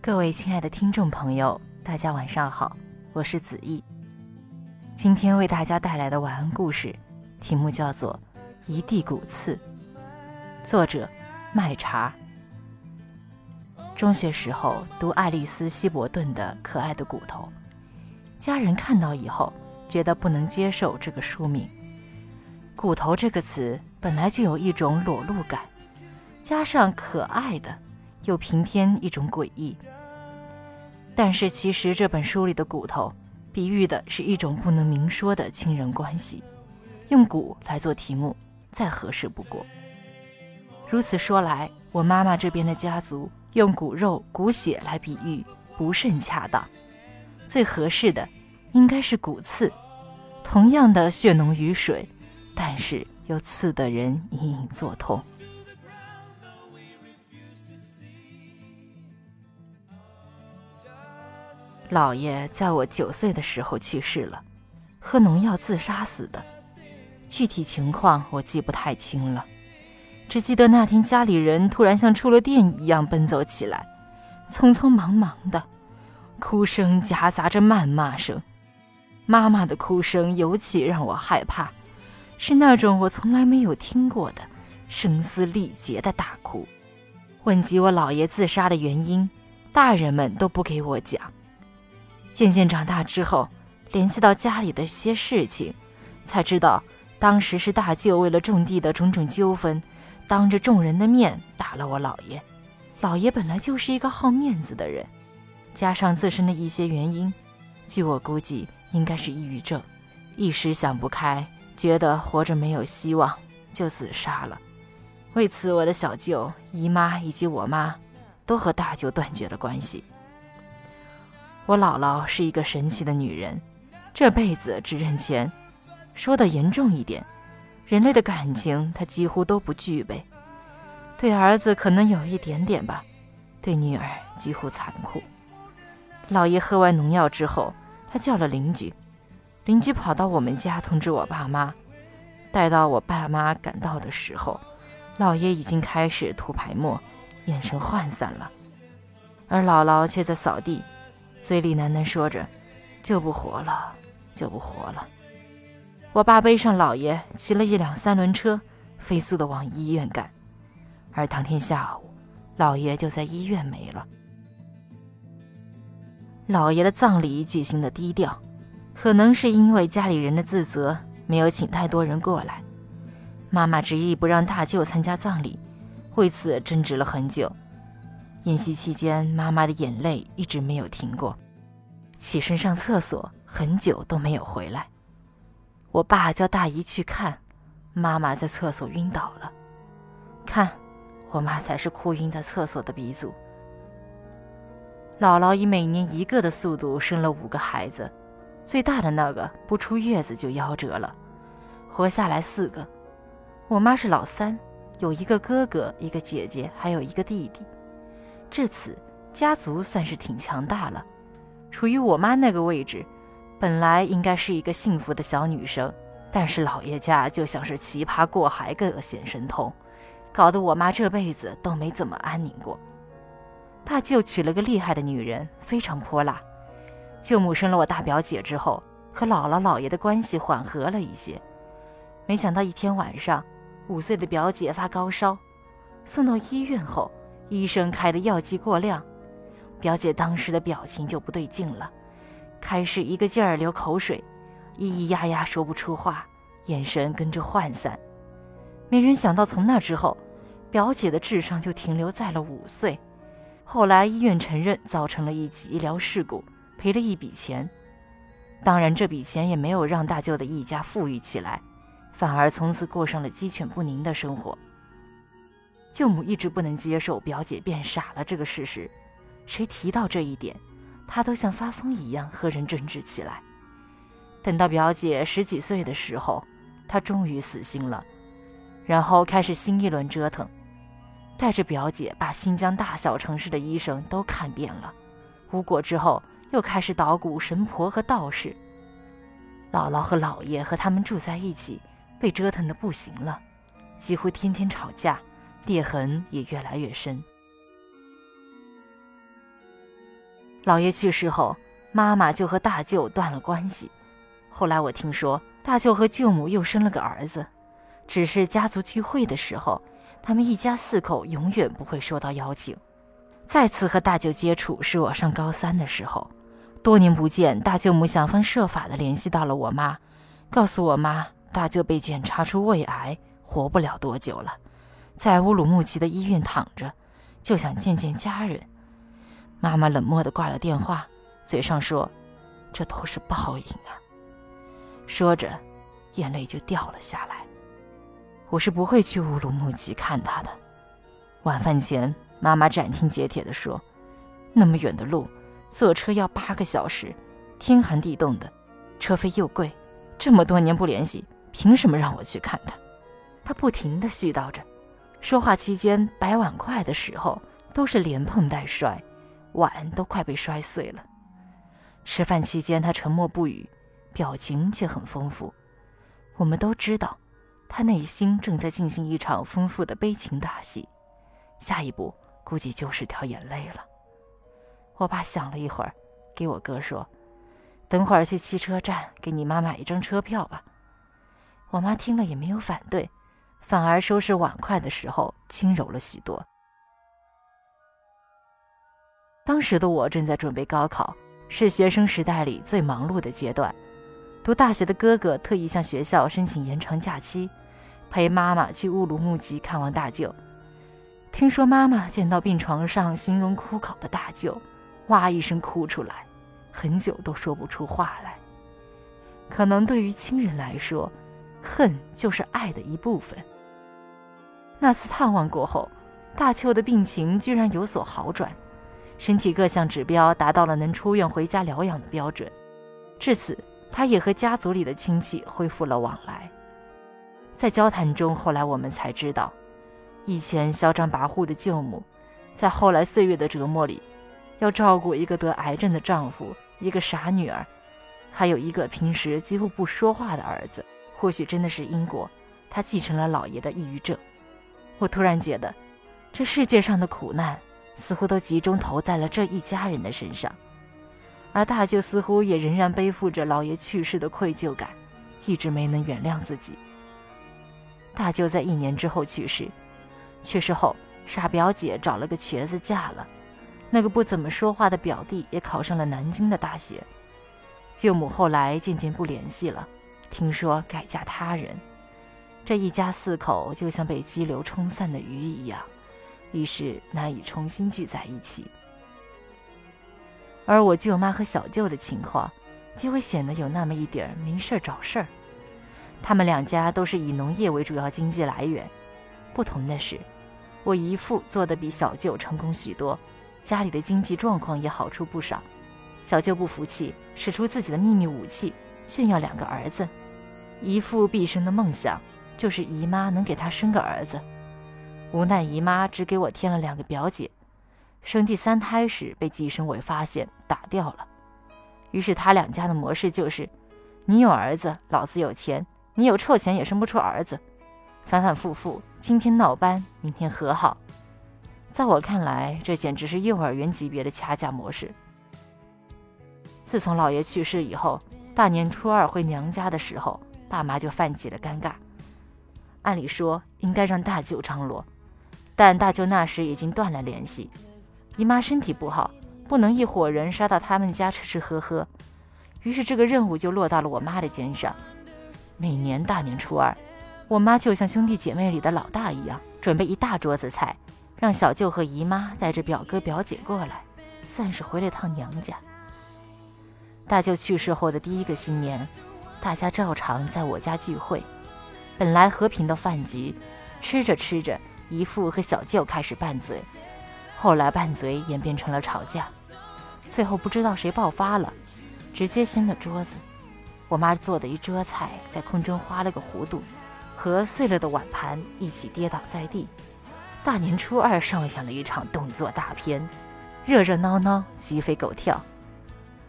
各位亲爱的听众朋友，大家晚上好，我是子毅。今天为大家带来的晚安故事，题目叫做《一地骨刺》，作者麦茶。中学时候读爱丽丝·希伯顿的《可爱的骨头》，家人看到以后觉得不能接受这个书名。骨头这个词本来就有一种裸露感，加上可爱的，又平添一种诡异。但是其实这本书里的骨头，比喻的是一种不能明说的亲人关系，用骨来做题目，再合适不过。如此说来，我妈妈这边的家族用骨肉、骨血来比喻不甚恰当，最合适的应该是骨刺，同样的血浓于水，但是又刺得人隐隐作痛。姥爷在我九岁的时候去世了，喝农药自杀死的。具体情况我记不太清了，只记得那天家里人突然像触了电一样奔走起来，匆匆忙忙的，哭声夹杂着谩骂声。妈妈的哭声尤其让我害怕，是那种我从来没有听过的声嘶力竭的大哭。问及我姥爷自杀的原因，大人们都不给我讲。渐渐长大之后，联系到家里的些事情，才知道当时是大舅为了种地的种种纠纷，当着众人的面打了我姥爷。姥爷本来就是一个好面子的人，加上自身的一些原因，据我估计应该是抑郁症，一时想不开，觉得活着没有希望，就自杀了。为此，我的小舅、姨妈以及我妈，都和大舅断绝了关系。我姥姥是一个神奇的女人，这辈子只认钱。说的严重一点，人类的感情她几乎都不具备。对儿子可能有一点点吧，对女儿几乎残酷。姥爷喝完农药之后，他叫了邻居，邻居跑到我们家通知我爸妈。待到我爸妈赶到的时候，姥爷已经开始吐白沫，眼神涣散了，而姥姥却在扫地。嘴里喃喃说着：“就不活了，就不活了。”我爸背上老爷，骑了一辆三轮车，飞速地往医院赶。而当天下午，老爷就在医院没了。老爷的葬礼举行的低调，可能是因为家里人的自责，没有请太多人过来。妈妈执意不让大舅参加葬礼，为此争执了很久。宴席期间，妈妈的眼泪一直没有停过，起身上厕所很久都没有回来。我爸叫大姨去看，妈妈在厕所晕倒了。看，我妈才是哭晕在厕所的鼻祖。姥姥以每年一个的速度生了五个孩子，最大的那个不出月子就夭折了，活下来四个。我妈是老三，有一个哥哥，一个姐姐，还有一个弟弟。至此，家族算是挺强大了。处于我妈那个位置，本来应该是一个幸福的小女生，但是老爷家就像是奇葩过海各显神通，搞得我妈这辈子都没怎么安宁过。大舅娶了个厉害的女人，非常泼辣。舅母生了我大表姐之后，和姥姥姥爷的关系缓和了一些。没想到一天晚上，五岁的表姐发高烧，送到医院后。医生开的药剂过量，表姐当时的表情就不对劲了，开始一个劲儿流口水，咿咿呀呀说不出话，眼神跟着涣散。没人想到，从那之后，表姐的智商就停留在了五岁。后来医院承认造成了一起医疗事故，赔了一笔钱。当然，这笔钱也没有让大舅的一家富裕起来，反而从此过上了鸡犬不宁的生活。舅母一直不能接受表姐变傻了这个事实，谁提到这一点，她都像发疯一样和人争执起来。等到表姐十几岁的时候，她终于死心了，然后开始新一轮折腾，带着表姐把新疆大小城市的医生都看遍了，无果之后，又开始捣鼓神婆和道士。姥姥和姥爷和他们住在一起，被折腾的不行了，几乎天天吵架，裂痕也越来越深。姥爷去世后，妈妈就和大舅断了关系。后来我听说，大舅和舅母又生了个儿子，只是家族聚会的时候，他们一家四口永远不会收到邀请。再次和大舅接触是我上高三的时候，多年不见，大舅母想方设法的联系到了我妈，告诉我妈大舅被检查出胃癌，活不了多久了，在乌鲁木齐的医院躺着，就想见见家人。妈妈冷漠的挂了电话，嘴上说：“这都是报应啊。”说着，眼泪就掉了下来。我是不会去乌鲁木齐看他的。晚饭前，妈妈斩钉截铁地说：“那么远的路，坐车要八个小时，天寒地冻的，车费又贵，这么多年不联系，凭什么让我去看他？”他不停地絮叨着，说话期间摆碗筷的时候都是连碰带摔，碗都快被摔碎了。吃饭期间，他沉默不语。表情却很丰富，我们都知道，他内心正在进行一场丰富的悲情大戏，下一步估计就是掉眼泪了。我爸想了一会儿，给我哥说：“等会儿去汽车站给你妈买一张车票吧。”我妈听了也没有反对，反而收拾碗筷的时候轻柔了许多。当时的我正在准备高考，是学生时代里最忙碌的阶段。读大学的哥哥特意向学校申请延长假期，陪妈妈去乌鲁木齐看望大舅。听说妈妈见到病床上形容枯槁的大舅，哇一声哭出来，很久都说不出话来。可能对于亲人来说，恨就是爱的一部分。那次探望过后，大舅的病情居然有所好转，身体各项指标达到了能出院回家疗养的标准。至此。他也和家族里的亲戚恢复了往来，在交谈中，后来我们才知道，以前嚣张跋扈的舅母，在后来岁月的折磨里，要照顾一个得癌症的丈夫，一个傻女儿，还有一个平时几乎不说话的儿子。或许真的是因果，他继承了老爷的抑郁症。我突然觉得，这世界上的苦难，似乎都集中投在了这一家人的身上。而大舅似乎也仍然背负着老爷去世的愧疚感，一直没能原谅自己。大舅在一年之后去世，去世后，傻表姐找了个瘸子嫁了，那个不怎么说话的表弟也考上了南京的大学。舅母后来渐渐不联系了，听说改嫁他人，这一家四口就像被激流冲散的鱼一样，于是难以重新聚在一起。而我舅妈和小舅的情况，就会显得有那么一点没事找事儿。他们两家都是以农业为主要经济来源，不同的是，我姨父做的比小舅成功许多，家里的经济状况也好处不少。小舅不服气，使出自己的秘密武器，炫耀两个儿子。姨父毕生的梦想就是姨妈能给他生个儿子，无奈姨妈只给我添了两个表姐。生第三胎时被计生委发现打掉了，于是他两家的模式就是：你有儿子，老子有钱；你有臭钱，也生不出儿子，反反复复，今天闹掰，明天和好。在我看来，这简直是幼儿园级别的掐架模式。自从老爷去世以后，大年初二回娘家的时候，爸妈就犯起了尴尬。按理说应该让大舅张罗，但大舅那时已经断了联系。姨妈身体不好，不能一伙人杀到他们家吃吃喝喝，于是这个任务就落到了我妈的肩上。每年大年初二，我妈就像兄弟姐妹里的老大一样，准备一大桌子菜，让小舅和姨妈带着表哥表姐过来，算是回了趟娘家。大舅去世后的第一个新年，大家照常在我家聚会。本来和平的饭局，吃着吃着，姨父和小舅开始拌嘴。后来拌嘴演变成了吵架，最后不知道谁爆发了，直接掀了桌子。我妈做的一桌菜在空中花了个弧度，和碎了的碗盘一起跌倒在地。大年初二上演了一场动作大片，热热闹闹，鸡飞狗跳。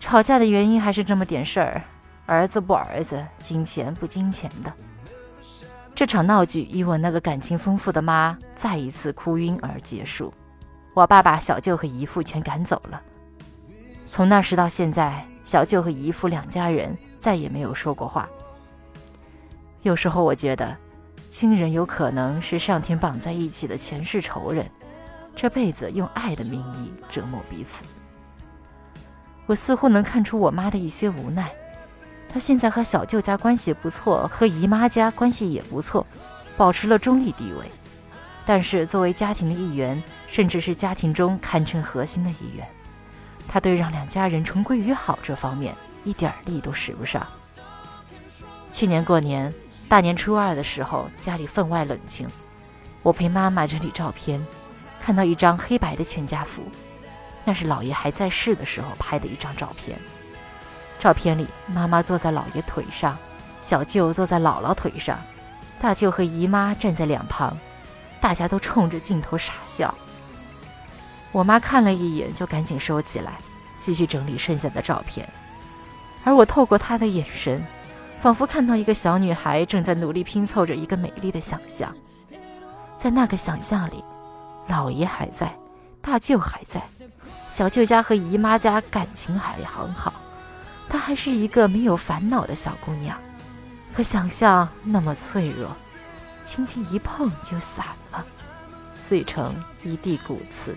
吵架的原因还是这么点事儿：儿子不儿子，金钱不金钱的。这场闹剧以我那个感情丰富的妈再一次哭晕而结束。我爸把小舅和姨父全赶走了。从那时到现在，小舅和姨父两家人再也没有说过话。有时候我觉得，亲人有可能是上天绑在一起的前世仇人，这辈子用爱的名义折磨彼此。我似乎能看出我妈的一些无奈。她现在和小舅家关系不错，和姨妈家关系也不错，保持了中立地位。但是作为家庭的一员，甚至是家庭中堪称核心的一员，他对让两家人重归于好这方面一点力都使不上。去年过年。大年初二的时候，家里分外冷清。我陪妈妈整理照片，看到一张黑白的全家福，那是姥爷还在世的时候拍的一张照片。照片里，妈妈坐在姥爷腿上，小舅坐在姥姥腿上，大舅和姨妈站在两旁，大家都冲着镜头傻笑。我妈看了一眼，就赶紧收起来，继续整理剩下的照片。而我透过她的眼神。仿佛看到一个小女孩正在努力拼凑着一个美丽的想象，在那个想象里，姥爷还在，大舅还在，小舅家和姨妈家感情还很好，她还是一个没有烦恼的小姑娘。可想象那么脆弱，轻轻一碰就散了，碎成一地骨刺。